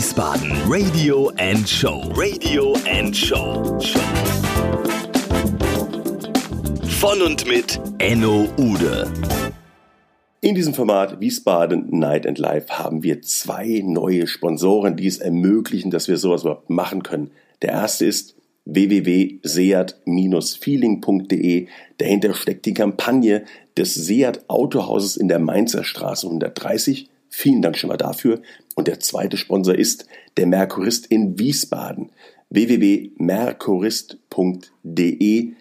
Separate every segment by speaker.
Speaker 1: Wiesbaden Radio and Show. Radio and Show. Von und mit Enno Ude.
Speaker 2: In diesem Format Wiesbaden Night and Life haben wir zwei neue Sponsoren, die es ermöglichen, dass wir sowas überhaupt machen können. Der erste ist www.seat-feeling.de. Dahinter steckt die Kampagne des Seat Autohauses in der Mainzer Straße 130. Vielen Dank schon mal dafür. Und der zweite Sponsor ist der Merkurist in Wiesbaden. www.merkurist.de.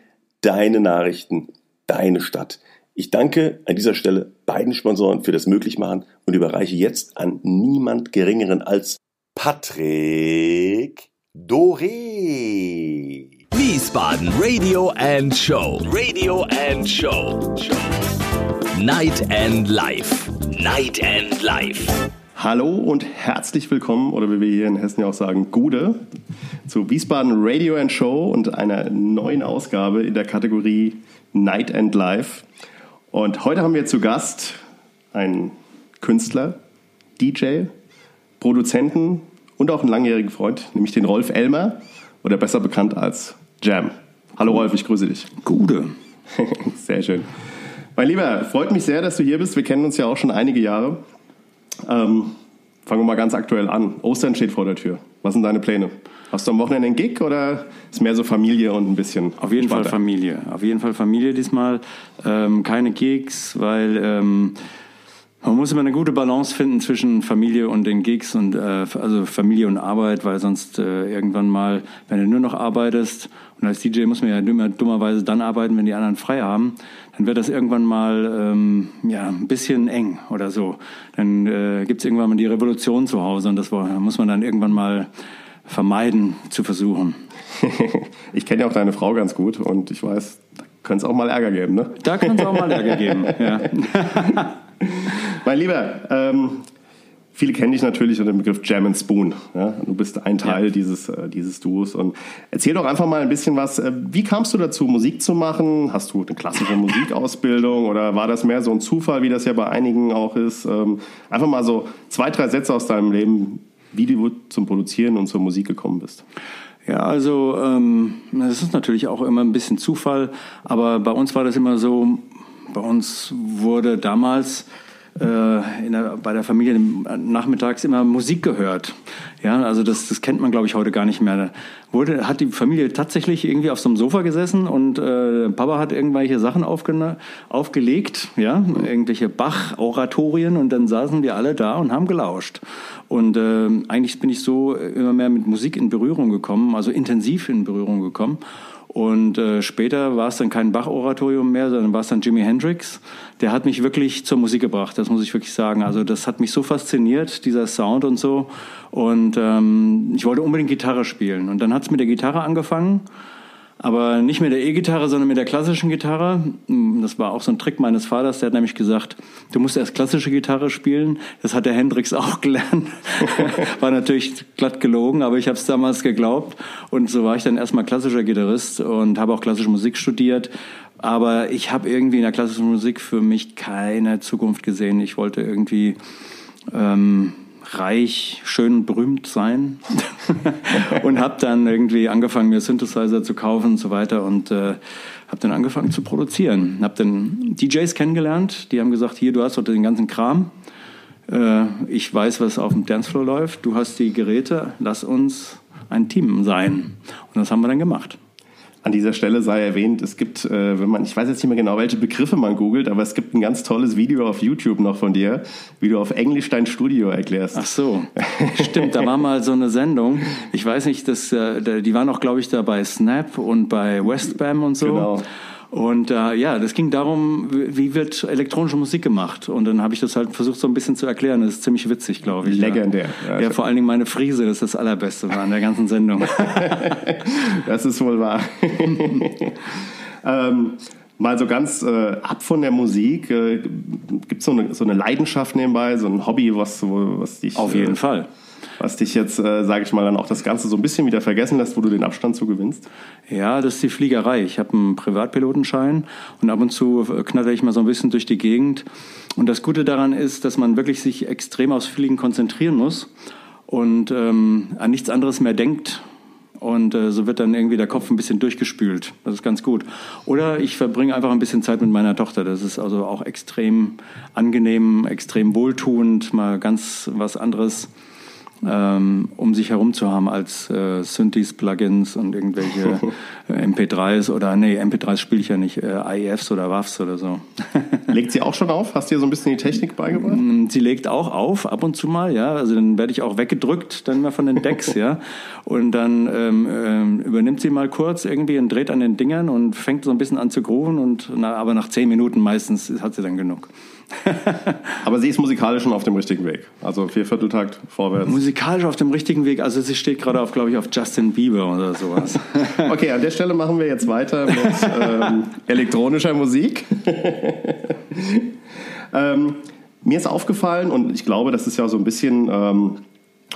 Speaker 2: Deine Nachrichten, deine Stadt. Ich danke an dieser Stelle beiden Sponsoren für das Möglichmachen und überreiche jetzt an niemand Geringeren als Patrick Doré.
Speaker 1: Wiesbaden Radio and Show. Radio and Show. Night and Life. Night and Life.
Speaker 2: Hallo und herzlich willkommen, oder wie wir hier in Hessen ja auch sagen, Gude, zu Wiesbaden Radio and Show und einer neuen Ausgabe in der Kategorie Night and Life. Und heute haben wir zu Gast einen Künstler, DJ, Produzenten und auch einen langjährigen Freund, nämlich den Rolf Elmer, oder besser bekannt als Jam. Hallo Rolf, ich grüße dich.
Speaker 3: Gude.
Speaker 2: Sehr schön. Mein Lieber, freut mich sehr, dass du hier bist. Wir kennen uns ja auch schon einige Jahre. Ähm, fangen wir mal ganz aktuell an. Ostern steht vor der Tür. Was sind deine Pläne? Hast du am Wochenende einen Gig oder ist mehr so Familie und ein bisschen?
Speaker 3: Auf jeden? Fall Familie. Auf jeden Fall Familie diesmal. Ähm, keine Gigs, weil ähm, man muss immer eine gute Balance finden zwischen Familie und den Gigs und äh, also Familie und Arbeit, weil sonst äh, irgendwann mal, wenn du nur noch arbeitest und als DJ muss man ja immer dummerweise dann arbeiten, wenn die anderen frei haben, dann wird das irgendwann mal ähm, ja ein bisschen eng oder so. Dann äh, gibt es irgendwann mal die Revolution zu Hause und das muss man dann irgendwann mal vermeiden zu versuchen.
Speaker 2: ich kenne ja auch deine Frau ganz gut und ich weiß, da könnte es auch mal Ärger geben, ne?
Speaker 3: Da kann es auch mal Ärger geben, ja.
Speaker 2: Mein Lieber, ähm, viele kennen dich natürlich unter dem Begriff Jam and Spoon. Ja? Du bist ein Teil
Speaker 3: Ja.
Speaker 2: dieses, äh, dieses Duos. Und erzähl doch einfach mal ein bisschen was. Äh, wie kamst du dazu, Musik zu machen? Hast du eine klassische Musikausbildung oder war das mehr so ein Zufall, wie das ja bei einigen auch ist? Ähm, einfach mal so zwei, drei Sätze aus deinem Leben, wie du zum Produzieren und zur Musik gekommen bist.
Speaker 3: Ja, also ähm, das ist natürlich auch immer ein bisschen Zufall, aber bei uns war das immer so, bei uns wurde damals der, bei der Familie nachmittags immer Musik gehört. Ja, also das, das kennt man, glaube ich, heute gar nicht mehr. Wurde, hat die Familie tatsächlich irgendwie auf so einem Sofa gesessen und äh, Papa hat irgendwelche Sachen aufgena- aufgelegt, ja, irgendwelche Bach-Oratorien und dann saßen wir alle da und haben gelauscht. Und äh, eigentlich bin ich so immer mehr mit Musik in Berührung gekommen, also intensiv in Berührung gekommen. Und äh, später war es dann kein Bach-Oratorium mehr, sondern war es dann Jimi Hendrix. Der hat mich wirklich zur Musik gebracht, das muss ich wirklich sagen. Also das hat mich so fasziniert, dieser Sound und so. Und ähm, ich wollte unbedingt Gitarre spielen. Und dann hat es mit der Gitarre angefangen. Aber nicht mit der E-Gitarre, sondern mit der klassischen Gitarre. Das war auch so ein Trick meines Vaters. Der hat nämlich gesagt, du musst erst klassische Gitarre spielen. Das hat der Hendrix auch gelernt. war natürlich glatt gelogen, aber ich habe es damals geglaubt. Und so war ich dann erstmal klassischer Gitarrist und habe auch klassische Musik studiert. Aber ich habe irgendwie in der klassischen Musik für mich keine Zukunft gesehen. Ich wollte irgendwie... Ähm, reich, schön berühmt sein und habe dann irgendwie angefangen, mir Synthesizer zu kaufen und so weiter und äh, habe dann angefangen zu produzieren. Habe dann DJs kennengelernt, die haben gesagt, hier, du hast doch den ganzen Kram. Äh, ich weiß, was auf dem Dancefloor läuft. Du hast die Geräte, lass uns ein Team sein. Und das haben wir dann gemacht.
Speaker 2: An dieser Stelle sei erwähnt, es gibt, äh, wenn man, ich weiß jetzt nicht mehr genau, welche Begriffe man googelt, aber es gibt ein ganz tolles Video auf YouTube noch von dir, wie du auf Englisch dein Studio erklärst.
Speaker 3: Ach so, stimmt, da war mal so eine Sendung. Ich weiß nicht, das, äh, die waren auch, glaube ich, da bei Snap und bei Westbam und so.
Speaker 2: Genau.
Speaker 3: Und äh, ja, das ging darum, wie wird elektronische Musik gemacht. Und dann habe ich das halt versucht, so ein bisschen zu erklären. Das ist ziemlich witzig, glaube ich.
Speaker 2: Legendär.
Speaker 3: Ja,
Speaker 2: Ja,
Speaker 3: ja vor allen Dingen meine Frise, das ist das Allerbeste war an der ganzen Sendung.
Speaker 2: Das ist wohl wahr. ähm, mal so ganz äh, ab von der Musik, äh, gibt es so eine, so eine Leidenschaft nebenbei, so ein Hobby, was, so- was dich...
Speaker 3: Auf jeden
Speaker 2: äh,
Speaker 3: Fall.
Speaker 2: Was dich jetzt, äh, sage ich mal, dann auch das Ganze so ein bisschen wieder vergessen lässt, wo du den Abstand zu gewinnst.
Speaker 3: Ja, das ist die Fliegerei. Ich habe einen Privatpilotenschein und ab und zu äh, knatter ich mal so ein bisschen durch die Gegend. Und das Gute daran ist, dass man wirklich sich extrem aufs Fliegen konzentrieren muss. und ähm, an nichts anderes mehr denkt. Und äh, so wird dann irgendwie der Kopf ein bisschen durchgespült. Das ist ganz gut. Oder ich verbringe einfach ein bisschen Zeit mit meiner Tochter. Das ist also auch extrem angenehm, extrem wohltuend, mal ganz was anderes ähm, um sich herum zu haben als äh, Synthes, Plugins und irgendwelche äh, MP3s oder nee, MP3s spiele ich ja nicht, äh, IEFs oder WAVs oder so.
Speaker 2: legt sie auch schon auf? Hast du ihr so ein bisschen die Technik beigebracht? Mm,
Speaker 3: sie legt auch auf, ab und zu mal, ja. Also dann werde ich auch weggedrückt, dann mal von den Decks, ja. Und dann ähm, ähm, übernimmt sie mal kurz irgendwie und dreht an den Dingern und fängt so ein bisschen an zu grooven und na, aber nach zehn Minuten meistens hat sie dann genug.
Speaker 2: Aber sie ist musikalisch schon auf dem richtigen Weg. Also Viervierteltakt vorwärts.
Speaker 3: Musikalisch auf dem richtigen Weg. Also sie steht gerade auf, glaube ich, auf Justin Bieber oder sowas.
Speaker 2: okay, an der Stelle machen wir jetzt weiter mit ähm, elektronischer Musik. ähm, mir ist aufgefallen und ich glaube, das ist ja so ein bisschen ähm,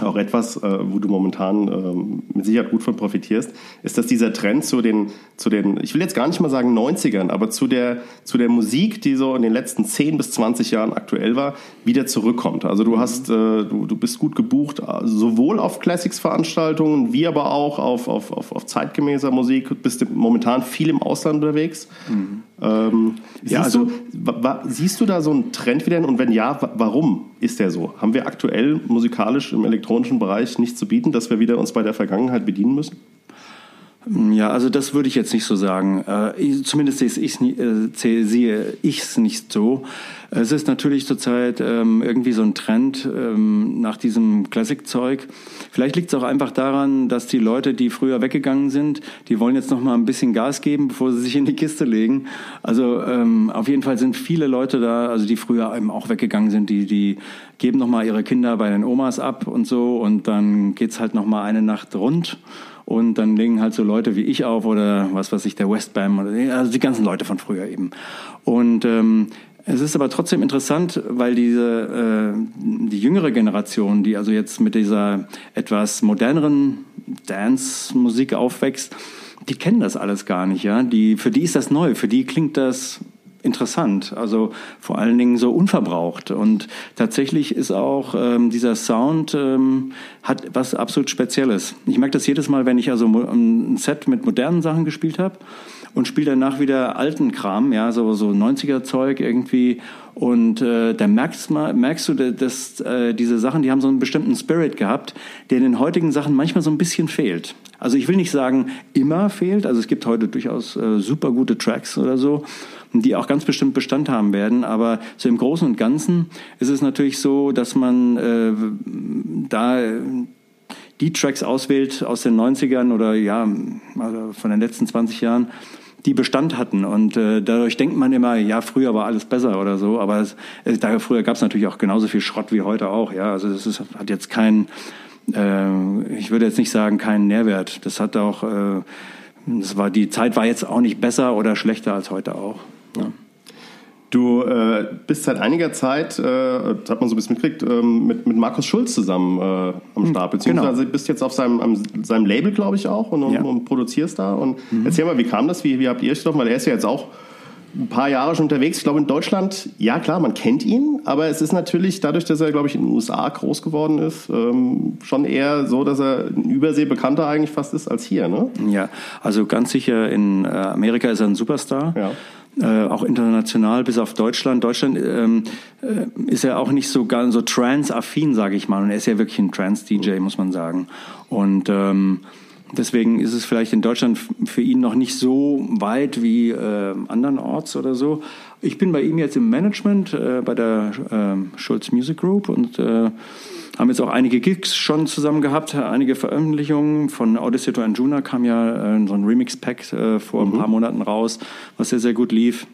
Speaker 2: auch etwas, äh, wo du momentan ähm, mit Sicherheit gut von profitierst, ist, dass dieser Trend zu den, zu den, ich will jetzt gar nicht mal sagen 90ern, aber zu der, zu der Musik, die so in den letzten 10 bis 20 Jahren aktuell war, wieder zurückkommt. Also du hast, äh, du, du bist gut gebucht, sowohl auf Classics-Veranstaltungen, wie aber auch auf, auf, auf, auf zeitgemäßer Musik, du bist momentan viel im Ausland unterwegs. Mhm. Ähm, ja, also, du, siehst du da so einen Trend wieder und wenn ja, warum ist der so? Haben wir aktuell musikalisch im elektronischen Bereich nichts zu bieten, dass wir wieder uns bei der Vergangenheit bedienen müssen?
Speaker 3: Ja, also das würde ich jetzt nicht so sagen. Äh, zumindest sehe ich es nicht so. Es ist natürlich zurzeit ähm, irgendwie so ein Trend ähm, nach diesem Classic-Zeug. Vielleicht liegt es auch einfach daran, dass die Leute, die früher weggegangen sind, die wollen jetzt noch mal ein bisschen Gas geben, bevor sie sich in die Kiste legen. Also ähm, auf jeden Fall sind viele Leute da, also die früher eben auch weggegangen sind, die, die geben noch mal ihre Kinder bei den Omas ab und so und dann geht's halt noch mal eine Nacht rund. Und dann legen halt so Leute wie ich auf oder was weiß ich, der Westbam oder also die ganzen Leute von früher eben. Und ähm, es ist aber trotzdem interessant, weil diese äh, die jüngere Generation, die also jetzt mit dieser etwas moderneren Dance-Musik aufwächst, die kennen das alles gar nicht, ja. Die für die ist das neu, für die klingt das interessant, also vor allen Dingen so unverbraucht. Und tatsächlich ist auch ähm, dieser Sound ähm, hat was absolut Spezielles. Ich merke das jedes Mal, wenn ich also ein Set mit modernen Sachen gespielt habe und spiele danach wieder alten Kram, ja, so, so 90er Zeug irgendwie. Und äh, da merkst, merkst du, dass äh, diese Sachen, die haben so einen bestimmten Spirit gehabt, der in den heutigen Sachen manchmal so ein bisschen fehlt. Also ich will nicht sagen, immer fehlt. Also es gibt heute durchaus äh, super gute Tracks oder so die auch ganz bestimmt Bestand haben werden. Aber so im Großen und Ganzen ist es natürlich so, dass man äh, da die Tracks auswählt aus den 90ern oder ja, also von den letzten 20 Jahren, die Bestand hatten. Und äh, dadurch denkt man immer, ja, früher war alles besser oder so. Aber es, äh, da, früher gab es natürlich auch genauso viel Schrott wie heute auch. Ja, also das ist, hat jetzt keinen, äh, ich würde jetzt nicht sagen, keinen Nährwert. Das hat auch, äh, das war, die Zeit war jetzt auch nicht besser oder schlechter als heute auch. Ja.
Speaker 2: Du äh, bist seit einiger Zeit, äh, das hat man so ein bisschen mitgekriegt, ähm, mit, mit Markus Schulz zusammen äh, am Start. Hm, Beziehungsweise genau. bist jetzt auf seinem, am, seinem Label, glaube ich, auch und, ja. und, produzierst da. Und mhm. erzähl mal, wie kam das? Wie, wie habt ihr es getroffen? Weil er ist ja jetzt auch ein paar Jahre schon unterwegs. Ich glaube, in Deutschland, ja klar, man kennt ihn, aber es ist natürlich dadurch, dass er, glaube ich, in den USA groß geworden ist, ähm, schon eher so, dass er ein Übersee bekannter eigentlich fast ist als hier, ne?
Speaker 3: Ja, also ganz sicher in äh, Amerika ist er ein Superstar. Ja äh, auch international bis auf Deutschland. Deutschland ähm, äh, ist ja auch nicht so ganz so trans-affin, sage ich mal. Und er ist ja wirklich ein Trans-DJ, muss man sagen. Und ähm, deswegen ist es vielleicht in Deutschland für ihn noch nicht so weit wie äh, andernorts oder so. Ich bin bei ihm jetzt im Management äh, bei der äh, Schulz Music Group und äh, haben jetzt auch einige Gigs schon zusammen gehabt, einige Veröffentlichungen. Von Odyssey to Anjuna kam ja äh, so ein Remix-Pack äh, vor mhm. ein paar Monaten raus, was sehr, sehr gut lief.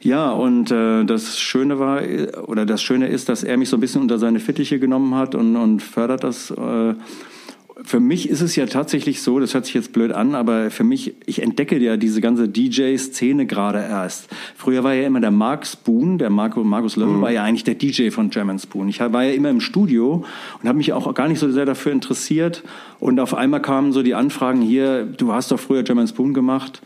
Speaker 3: Ja, und äh, das Schöne war, oder das Schöne ist, dass er mich so ein bisschen unter seine Fittiche genommen hat und, und fördert das äh, für mich ist es ja tatsächlich so, das hört sich jetzt blöd an, aber für mich, ich entdecke ja diese ganze DJ-Szene gerade erst. Früher war ja immer der Mark Spoon, der Marco, Markus Löffel mhm. war ja eigentlich der DJ von German Spoon. Ich war ja immer im Studio und habe mich auch gar nicht so sehr dafür interessiert. Und auf einmal kamen so die Anfragen hier, du hast doch früher German Spoon gemacht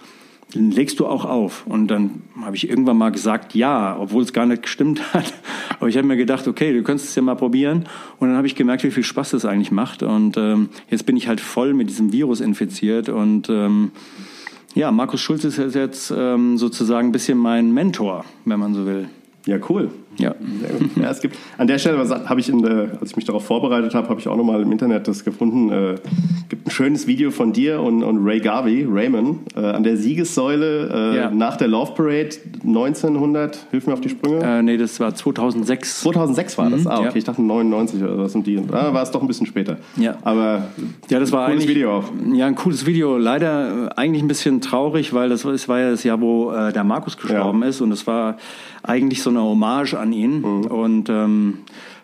Speaker 3: legst du auch auf? Und dann habe ich irgendwann mal gesagt, ja, obwohl es gar nicht gestimmt hat. Aber ich habe mir gedacht, okay, du könntest es ja mal probieren. Und dann habe ich gemerkt, wie viel Spaß das eigentlich macht. Und ähm, jetzt bin ich halt voll mit diesem Virus infiziert. Und ähm, ja, Markus Schulz ist jetzt ähm, sozusagen ein bisschen mein Mentor, wenn man so will.
Speaker 2: Ja, cool.
Speaker 3: Ja.
Speaker 2: ja, es gibt an der Stelle, habe ich, in der, als ich mich darauf vorbereitet habe, habe ich auch nochmal im Internet das gefunden. Äh, gibt ein schönes Video von dir und, und Ray Garvey, Raymond, äh, an der Siegessäule äh, ja. nach der Love Parade 1900. Hilf mir auf die Sprünge.
Speaker 3: Äh, nee, das war 2006.
Speaker 2: 2006 war das. Mhm, ah, okay, ja. ich dachte 99 oder was und die. Ah, war es doch ein bisschen später.
Speaker 3: Ja.
Speaker 2: Aber
Speaker 3: ja, das war
Speaker 2: cooles Video auch.
Speaker 3: Ja, ein cooles Video. Leider äh, eigentlich ein bisschen traurig, weil das, das war ja das Jahr, wo äh, der Markus gestorben ja. ist und es war eigentlich so eine Hommage an ihn. Mhm. Und ähm,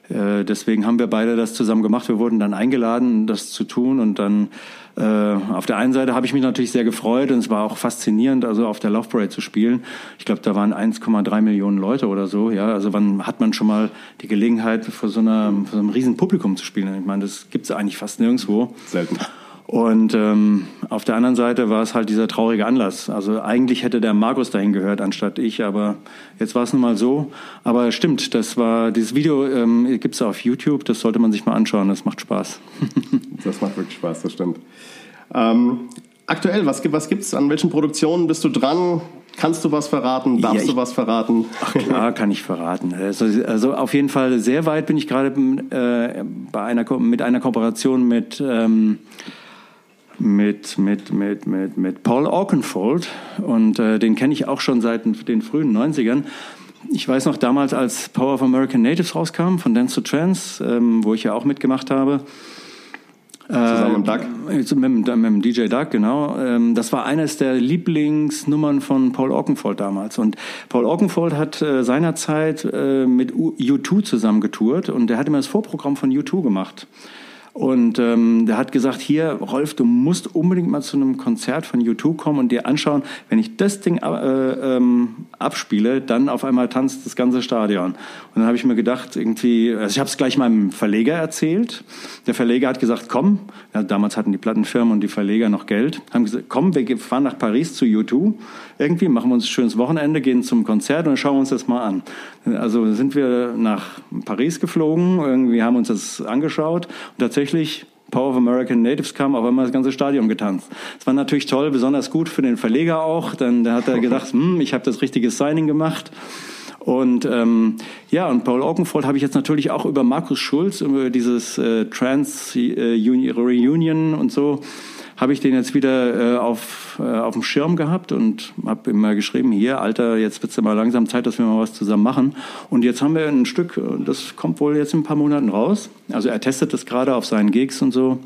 Speaker 3: äh, deswegen haben wir beide das zusammen gemacht. Wir wurden dann eingeladen, das zu tun. Und dann äh, auf der einen Seite habe ich mich natürlich sehr gefreut und es war auch faszinierend, also auf der Love Parade zu spielen. Ich glaube, da waren 1,3 Millionen Leute oder so. Ja, also wann hat man schon mal die Gelegenheit, vor so, einer, vor so einem riesen Publikum zu spielen? Ich meine, das gibt es eigentlich fast nirgendwo.
Speaker 2: Selten.
Speaker 3: Und ähm, auf der anderen Seite war es halt dieser traurige Anlass. Also eigentlich hätte der Markus dahin gehört, anstatt ich, aber jetzt war es nun mal so. Aber stimmt, das war dieses Video ähm, gibt es auf YouTube, das sollte man sich mal anschauen, das macht Spaß.
Speaker 2: das macht wirklich Spaß, das stimmt. Ähm, aktuell, was, was gibt es? An welchen Produktionen bist du dran? Kannst du was verraten? Darfst ja, ich, du was verraten?
Speaker 3: Ach klar, kann ich verraten. Also, also auf jeden Fall sehr weit bin ich gerade äh, bei einer, mit einer Kooperation mit ähm, mit, mit, mit, mit, mit Paul Aukenfold und äh, den kenne ich auch schon seit den frühen 90ern. Ich weiß noch damals, als Power of American Natives rauskam, von Dance to Trance, ähm, wo ich ja auch mitgemacht habe.
Speaker 2: Zusammen mit Doug?
Speaker 3: Äh, mit, mit, dem DJ Doug, genau. Ähm, das war eines der Lieblingsnummern von Paul Oakenfold damals. Und Paul Oakenfold hat äh, seinerzeit äh, mit U2 zusammengetourt und der hat immer das Vorprogramm von U2 gemacht. Und ähm, der hat gesagt, hier, Rolf, du musst unbedingt mal zu einem Konzert von YouTube kommen und dir anschauen, wenn ich das Ding äh, ähm, abspiele, dann auf einmal tanzt das ganze Stadion. Und dann habe ich mir gedacht, irgendwie, also ich habe es gleich meinem Verleger erzählt. Der Verleger hat gesagt, komm, ja, damals hatten die Plattenfirmen und die Verleger noch Geld, haben gesagt, komm, wir fahren nach Paris zu YouTube, irgendwie machen wir uns ein schönes Wochenende, gehen zum Konzert und schauen uns das mal an. Also sind wir nach Paris geflogen, irgendwie haben uns das angeschaut und tatsächlich Power of American Natives kam, auf einmal das ganze Stadion getanzt. Das war natürlich toll, besonders gut für den Verleger auch. Dann da hat er gedacht, hm, ich habe das richtige Signing gemacht. Und ähm, ja, und Paul Oakenfold habe ich jetzt natürlich auch über Markus Schulz, über dieses äh, Trans äh, Reunion und so habe ich den jetzt wieder äh, auf, äh, auf dem Schirm gehabt und habe immer geschrieben, hier, Alter, jetzt wird es mal langsam Zeit, dass wir mal was zusammen machen. Und jetzt haben wir ein Stück, das kommt wohl jetzt in ein paar Monaten raus. Also er testet das gerade auf seinen Gigs und so.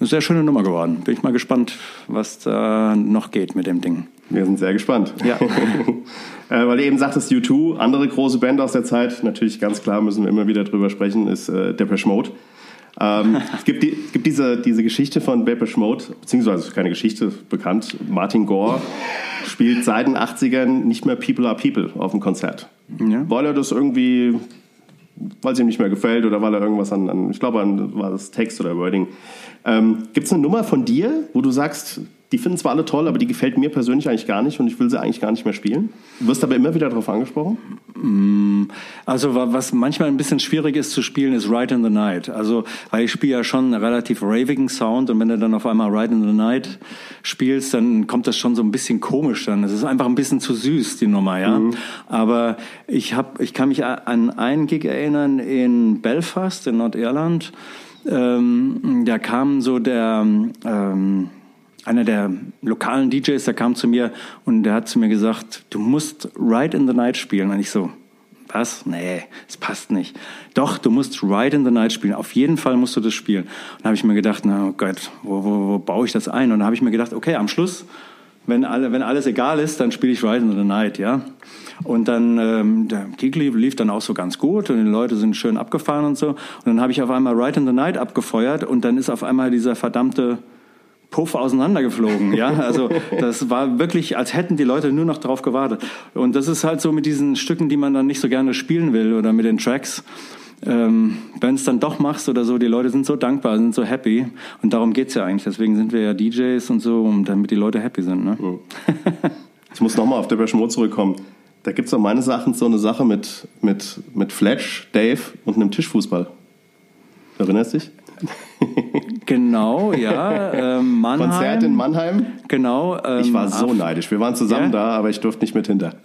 Speaker 3: Eine sehr schöne Nummer geworden. Bin ich mal gespannt, was da noch geht mit dem Ding.
Speaker 2: Wir sind sehr gespannt.
Speaker 3: Ja.
Speaker 2: äh, weil du eben sagtest, U2, andere große Band aus der Zeit, natürlich ganz klar müssen wir immer wieder drüber sprechen, ist äh, Depeche Mode. Ähm, es gibt, die, es gibt diese, diese Geschichte von Depeche Mode, beziehungsweise keine Geschichte, bekannt. Martin Gore spielt seit den 80ern nicht mehr People are People auf dem Konzert. Ja. Weil er das irgendwie, weil es ihm nicht mehr gefällt oder weil er irgendwas an, an ich glaube, an, war das Text oder Wording. Ähm, gibt es eine Nummer von dir, wo du sagst, die finden zwar alle toll, aber die gefällt mir persönlich eigentlich gar nicht und ich will sie eigentlich gar nicht mehr spielen. Du wirst aber immer wieder darauf angesprochen?
Speaker 3: Mm, also was manchmal ein bisschen schwierig ist zu spielen, ist Right in the Night. Also weil ich spiele ja schon einen relativ ravigen Sound und wenn du dann auf einmal Right in the Night spielst, dann kommt das schon so ein bisschen komisch dann. Es ist einfach ein bisschen zu süß, die Nummer, ja. Mhm. Aber ich, hab, ich kann mich an einen Gig erinnern in Belfast in Nordirland. Ähm, da kam so der... Ähm, einer der lokalen DJs, der kam zu mir und der hat zu mir gesagt, du musst Ride in the Night spielen. Und ich so, was? Nee, es passt nicht. Doch, du musst Ride in the Night spielen. Auf jeden Fall musst du das spielen. Und da habe ich mir gedacht, na oh Gott, wo, wo, wo baue ich das ein? Und da habe ich mir gedacht, okay, am Schluss, wenn, alle, wenn alles egal ist, dann spiele ich Ride in the Night, ja. Und dann, ähm, der Gig lief, lief dann auch so ganz gut und die Leute sind schön abgefahren und so. Und dann habe ich auf einmal Ride in the Night abgefeuert und dann ist auf einmal dieser verdammte Puff auseinandergeflogen. Ja, also das war wirklich, als hätten die Leute nur noch drauf gewartet. Und das ist halt so mit diesen Stücken, die man dann nicht so gerne spielen will oder mit den Tracks. Ähm, Wenn es dann doch machst oder so, die Leute sind so dankbar, sind so happy. Und darum geht's ja eigentlich. Deswegen sind wir ja DJs und so, damit die Leute happy sind. Ne?
Speaker 2: Ich muss nochmal auf der Mode zurückkommen. Da gibt es doch meines Erachtens so eine Sache mit, mit, mit Fletch, Dave und einem Tischfußball. Erinnerst du dich?
Speaker 3: Genau, ja. Ähm, Mannheim.
Speaker 2: Konzert in Mannheim.
Speaker 3: Genau. Ähm,
Speaker 2: ich war so neidisch. Wir waren zusammen
Speaker 3: Ja?
Speaker 2: da, aber ich durfte nicht mit hinter.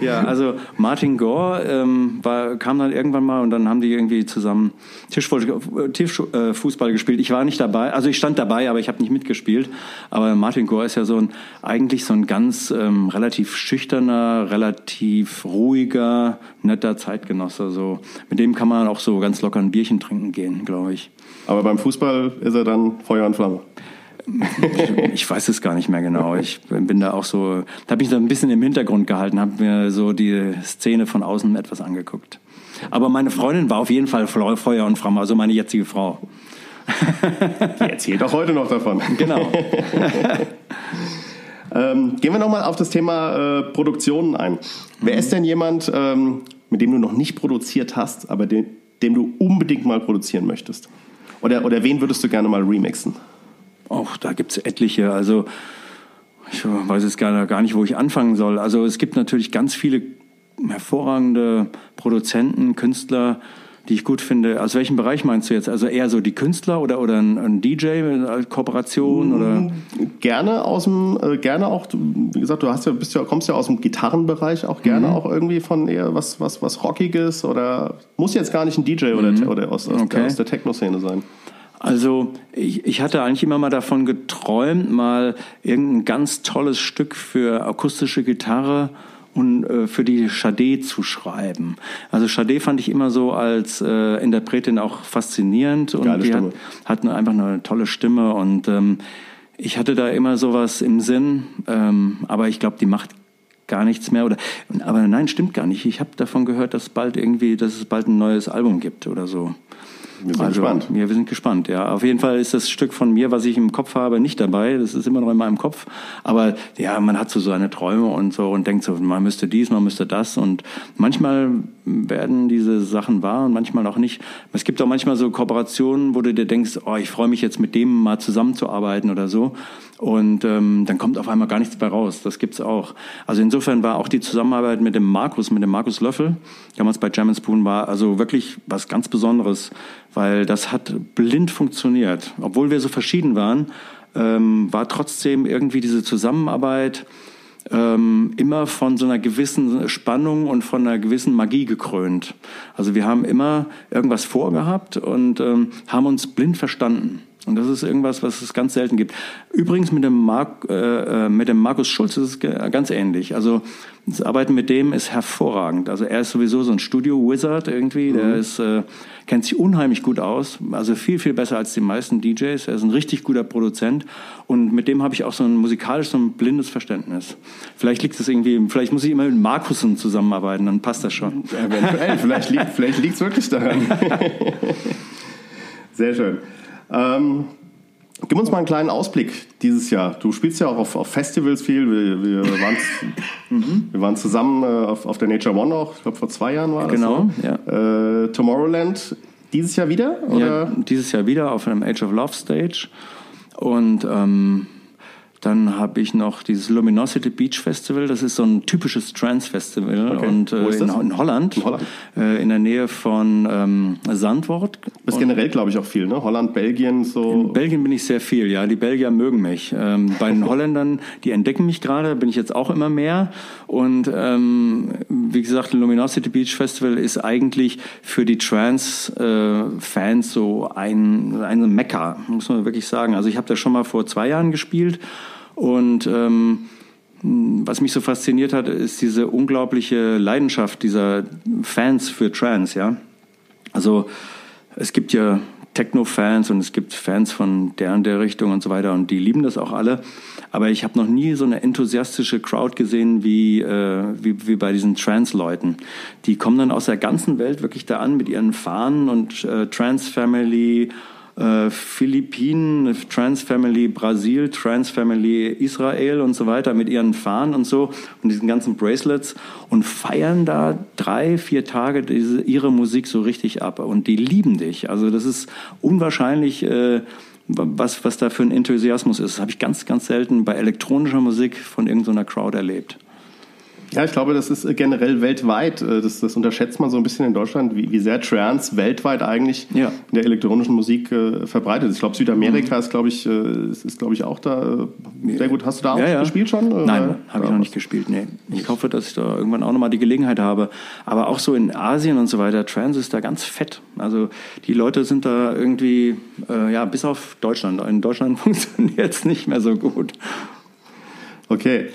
Speaker 3: Ja, also Martin Gore ähm, war, kam dann irgendwann mal und dann haben die irgendwie zusammen Tischfußball, Tischfußball gespielt. Ich war nicht dabei, also ich stand dabei, aber ich habe nicht mitgespielt. Aber Martin Gore ist ja so ein eigentlich so ein ganz ähm, relativ schüchterner, relativ ruhiger, netter Zeitgenosse. So mit dem kann man auch so ganz locker ein Bierchen trinken gehen, glaube ich.
Speaker 2: Aber beim Fußball ist er dann Feuer und Flamme.
Speaker 3: Ich weiß es gar nicht mehr genau. Ich bin da auch so, da habe ich da ein bisschen im Hintergrund gehalten, habe mir so die Szene von außen etwas angeguckt. Aber meine Freundin war auf jeden Fall Feuer und Flamme, also meine jetzige Frau.
Speaker 2: Die erzählt auch heute noch davon.
Speaker 3: Genau.
Speaker 2: Ähm, gehen wir nochmal auf das Thema äh, Produktionen ein. Wer ist denn jemand, ähm, mit dem du noch nicht produziert hast, aber den, dem du unbedingt mal produzieren möchtest? Oder, oder wen würdest du gerne mal remixen?
Speaker 3: Auch da gibt es etliche. Also ich weiß jetzt gar nicht, wo ich anfangen soll. Also es gibt natürlich ganz viele hervorragende Produzenten, Künstler, die ich gut finde. Aus welchem Bereich meinst du jetzt? Also eher so die Künstler oder, oder ein, ein DJ als Kooperation oder?
Speaker 2: Gerne aus dem, äh, gerne auch, wie gesagt, du hast ja, bist ja, kommst ja aus dem Gitarrenbereich, auch gerne auch irgendwie von eher was, was, was Rockiges oder muss jetzt gar nicht ein DJ oder, oder aus, aus,
Speaker 3: Okay.
Speaker 2: der, aus der Techno-Szene sein.
Speaker 3: Also ich, ich hatte eigentlich immer mal davon geträumt, mal irgendein ganz tolles Stück für akustische Gitarre und äh, für die Sade zu schreiben. Also Sade fand ich immer so als äh, Interpretin auch faszinierend und
Speaker 2: Geile
Speaker 3: die hat,
Speaker 2: Stimme.
Speaker 3: hat eine, einfach eine tolle Stimme und ähm, ich hatte da immer sowas im Sinn, ähm, aber ich glaube, die macht gar nichts mehr oder aber nein, stimmt gar nicht. Ich habe davon gehört, dass bald irgendwie, dass es bald ein neues Album gibt oder so.
Speaker 2: Wir sind
Speaker 3: Also,
Speaker 2: gespannt.
Speaker 3: Ja, wir sind gespannt, ja. Auf jeden Fall ist das Stück von mir, was ich im Kopf habe, nicht dabei. Das ist immer noch in meinem Kopf. Aber ja, man hat so seine Träume und so und denkt so, man müsste dies, man müsste das. Und manchmal werden diese Sachen wahr und manchmal auch nicht. Es gibt auch manchmal so Kooperationen, wo du dir denkst, oh, ich freue mich jetzt mit dem mal zusammenzuarbeiten oder so. Und ähm, dann kommt auf einmal gar nichts bei raus. Das gibt's auch. Also insofern war auch die Zusammenarbeit mit dem Markus, mit dem Markus Löffel, damals bei Jam Spoon, war also wirklich was ganz Besonderes, weil das hat blind funktioniert. Obwohl wir so verschieden waren, ähm, war trotzdem irgendwie diese Zusammenarbeit ähm, immer von so einer gewissen Spannung und von einer gewissen Magie gekrönt. Also wir haben immer irgendwas vorgehabt und ähm, haben uns blind verstanden. Und das ist irgendwas, was es ganz selten gibt. Übrigens mit dem, Mark, äh, äh, mit dem Markus Schulz ist es ganz ähnlich. Also das Arbeiten mit dem ist hervorragend. Also er ist sowieso so ein Studio-Wizard irgendwie. Der ist, äh, kennt sich unheimlich gut aus. Also viel, viel besser als die meisten DJs. Er ist ein richtig guter Produzent. Und mit dem habe ich auch so ein musikalisch so ein blindes Verständnis. Vielleicht liegt es irgendwie, vielleicht muss ich immer mit Markusen zusammenarbeiten, dann passt das schon.
Speaker 2: Eventuell, vielleicht liegt liegt's wirklich daran. Sehr schön. Ähm, gib uns mal einen kleinen Ausblick dieses Jahr. Du spielst ja auch auf, auf Festivals viel. Wir, wir, waren, wir waren zusammen äh, auf, auf der Nature One auch, ich glaube vor zwei Jahren war das.
Speaker 3: Genau,
Speaker 2: ne? Äh, Tomorrowland dieses Jahr wieder? Oder?
Speaker 3: Ja, dieses Jahr wieder auf einem Age of Love Stage. Und ähm, dann habe ich noch dieses Luminosity Beach Festival. Das ist so ein typisches Trance-Festival.
Speaker 2: Okay.
Speaker 3: Und
Speaker 2: Wo
Speaker 3: äh,
Speaker 2: ist
Speaker 3: in,
Speaker 2: das?
Speaker 3: in Holland.
Speaker 2: In Holland.
Speaker 3: Äh, in der Nähe von ähm, Sandwort.
Speaker 2: Das ist generell, glaube ich, auch viel, ne? Holland, Belgien, so.
Speaker 3: In Belgien bin ich sehr viel, ja. Die Belgier mögen mich. Ähm, bei den Holländern, die entdecken mich gerade, bin ich jetzt auch immer mehr. Und ähm, wie gesagt, Luminosity Beach Festival ist eigentlich für die Trance-Fans so ein, ein Mekka, muss man wirklich sagen. Also ich habe da schon mal vor zwei Jahren gespielt und ähm, was mich so fasziniert hat, ist diese unglaubliche Leidenschaft dieser Fans für Trance, ja. Also es gibt ja Techno-Fans und es gibt Fans von der und der Richtung und so weiter und die lieben das auch alle. Aber ich habe noch nie so eine enthusiastische Crowd gesehen wie, äh, wie, wie bei diesen Trans-Leuten. Die kommen dann aus der ganzen Welt wirklich da an mit ihren Fahnen und äh, Trans-Family, äh, Philippinen, Trans-Family Brasil, Trans-Family Israel und so weiter mit ihren Fahnen und so und diesen ganzen Bracelets und feiern da drei, vier Tage diese, ihre Musik so richtig ab und die lieben dich. Also das ist unwahrscheinlich, äh, was, was da für ein Enthusiasmus ist. Das habe ich ganz, ganz selten bei elektronischer Musik von irgendeiner Crowd erlebt.
Speaker 2: Ja, ich glaube, das ist generell weltweit. Äh, das, das unterschätzt man so ein bisschen in Deutschland, wie, wie sehr Trance weltweit eigentlich ja. in der elektronischen Musik äh, verbreitet ist. Ich glaube, Südamerika mhm. ist, glaube ich, äh, ist, ist glaube ich, auch da äh, sehr gut. Hast du da auch ja, ja. gespielt schon?
Speaker 3: Nein, habe ich noch nicht gespielt. Nee. Ich hoffe, dass ich da irgendwann auch nochmal die Gelegenheit habe. Aber auch so in Asien und so weiter, Trance ist da ganz fett. Also die Leute sind da irgendwie, äh, ja, bis auf Deutschland. In Deutschland funktioniert es nicht mehr so gut.
Speaker 2: Okay.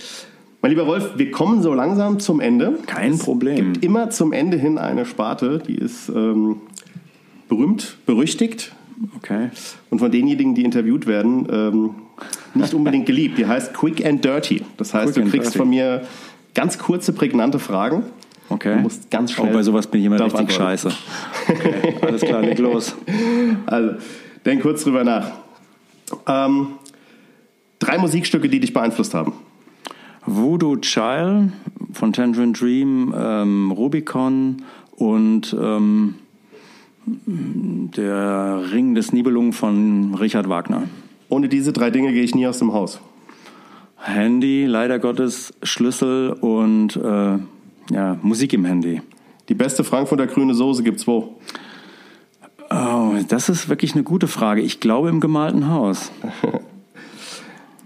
Speaker 2: Mein lieber Wolf, wir kommen so langsam zum Ende.
Speaker 3: Kein es Problem.
Speaker 2: Es gibt immer zum Ende hin eine Sparte, die ist ähm, berühmt, berüchtigt.
Speaker 3: Okay.
Speaker 2: Und von denjenigen, die interviewt werden, ähm, nicht unbedingt geliebt. Die heißt Quick and Dirty. Das heißt, Quick du kriegst von mir ganz kurze, prägnante Fragen.
Speaker 3: Okay.
Speaker 2: Du musst ganz schnell.
Speaker 3: Oh, bei sowas bin ich immer richtig antworten. scheiße. Okay, alles klar, leg los.
Speaker 2: Also, denk kurz drüber nach. Ähm, drei Musikstücke, die dich beeinflusst haben.
Speaker 3: Voodoo Child von Tangerine Dream, ähm, Rubicon und ähm, der Ring des Nibelungen von Richard Wagner.
Speaker 2: Ohne diese drei Dinge gehe ich nie aus dem Haus.
Speaker 3: Handy, leider Gottes, Schlüssel und äh, ja, Musik im Handy.
Speaker 2: Die beste Frankfurter grüne Soße gibt's wo?
Speaker 3: Oh, das ist wirklich eine gute Frage. Ich glaube im gemalten Haus.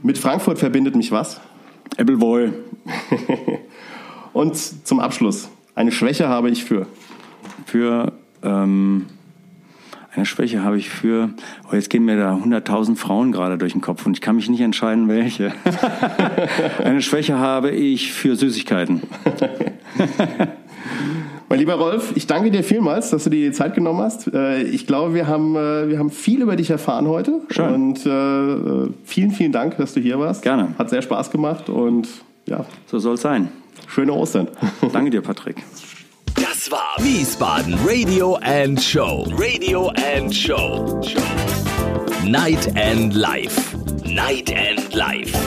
Speaker 2: Mit Frankfurt verbindet mich was?
Speaker 3: Appleboy.
Speaker 2: Und zum Abschluss, eine Schwäche habe ich für.
Speaker 3: Für, ähm, eine Schwäche habe ich für, oh, jetzt gehen mir da 100.000 Frauen gerade durch den Kopf und ich kann mich nicht entscheiden, welche. eine Schwäche habe ich für Süßigkeiten.
Speaker 2: Mein lieber Rolf, ich danke dir vielmals, dass du dir die Zeit genommen hast. Äh, ich glaube, wir haben, äh, wir haben viel über dich erfahren heute.
Speaker 3: Schön.
Speaker 2: Und äh, vielen, vielen Dank, dass du hier warst.
Speaker 3: Gerne.
Speaker 2: Hat sehr Spaß gemacht und ja.
Speaker 3: So soll es sein.
Speaker 2: Schöne Ostern.
Speaker 3: Danke dir, Patrick.
Speaker 1: Das war Wiesbaden Radio and Show. Radio and Show. Night and Life. Night and Life.